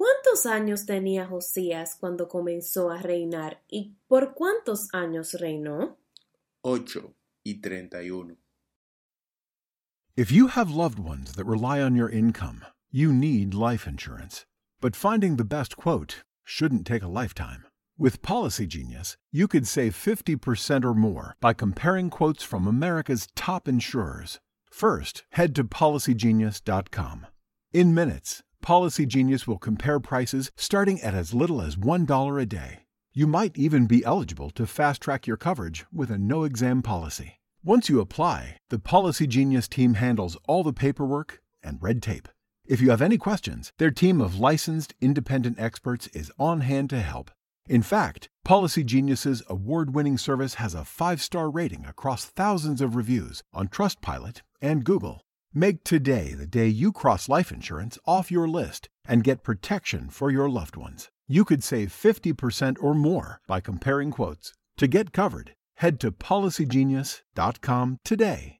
¿Cuántos años tenía Josías cuando comenzó a reinar y por cuántos años reinó? Ocho y treinta y uno. If you have loved ones that rely on your income, you need life insurance. But finding the best quote shouldn't take a lifetime. With Policy Genius, you could save 50% or more by comparing quotes from America's top insurers. First, head to policygenius.com. In minutes, Policy Genius will compare prices starting at as little as $1 a day. You might even be eligible to fast track your coverage with a no exam policy. Once you apply, the Policy Genius team handles all the paperwork and red tape. If you have any questions, their team of licensed independent experts is on hand to help. In fact, Policy Genius's award winning service has a five star rating across thousands of reviews on Trustpilot and Google. Make today the day you cross life insurance off your list and get protection for your loved ones. You could save 50% or more by comparing quotes. To get covered, head to policygenius.com today.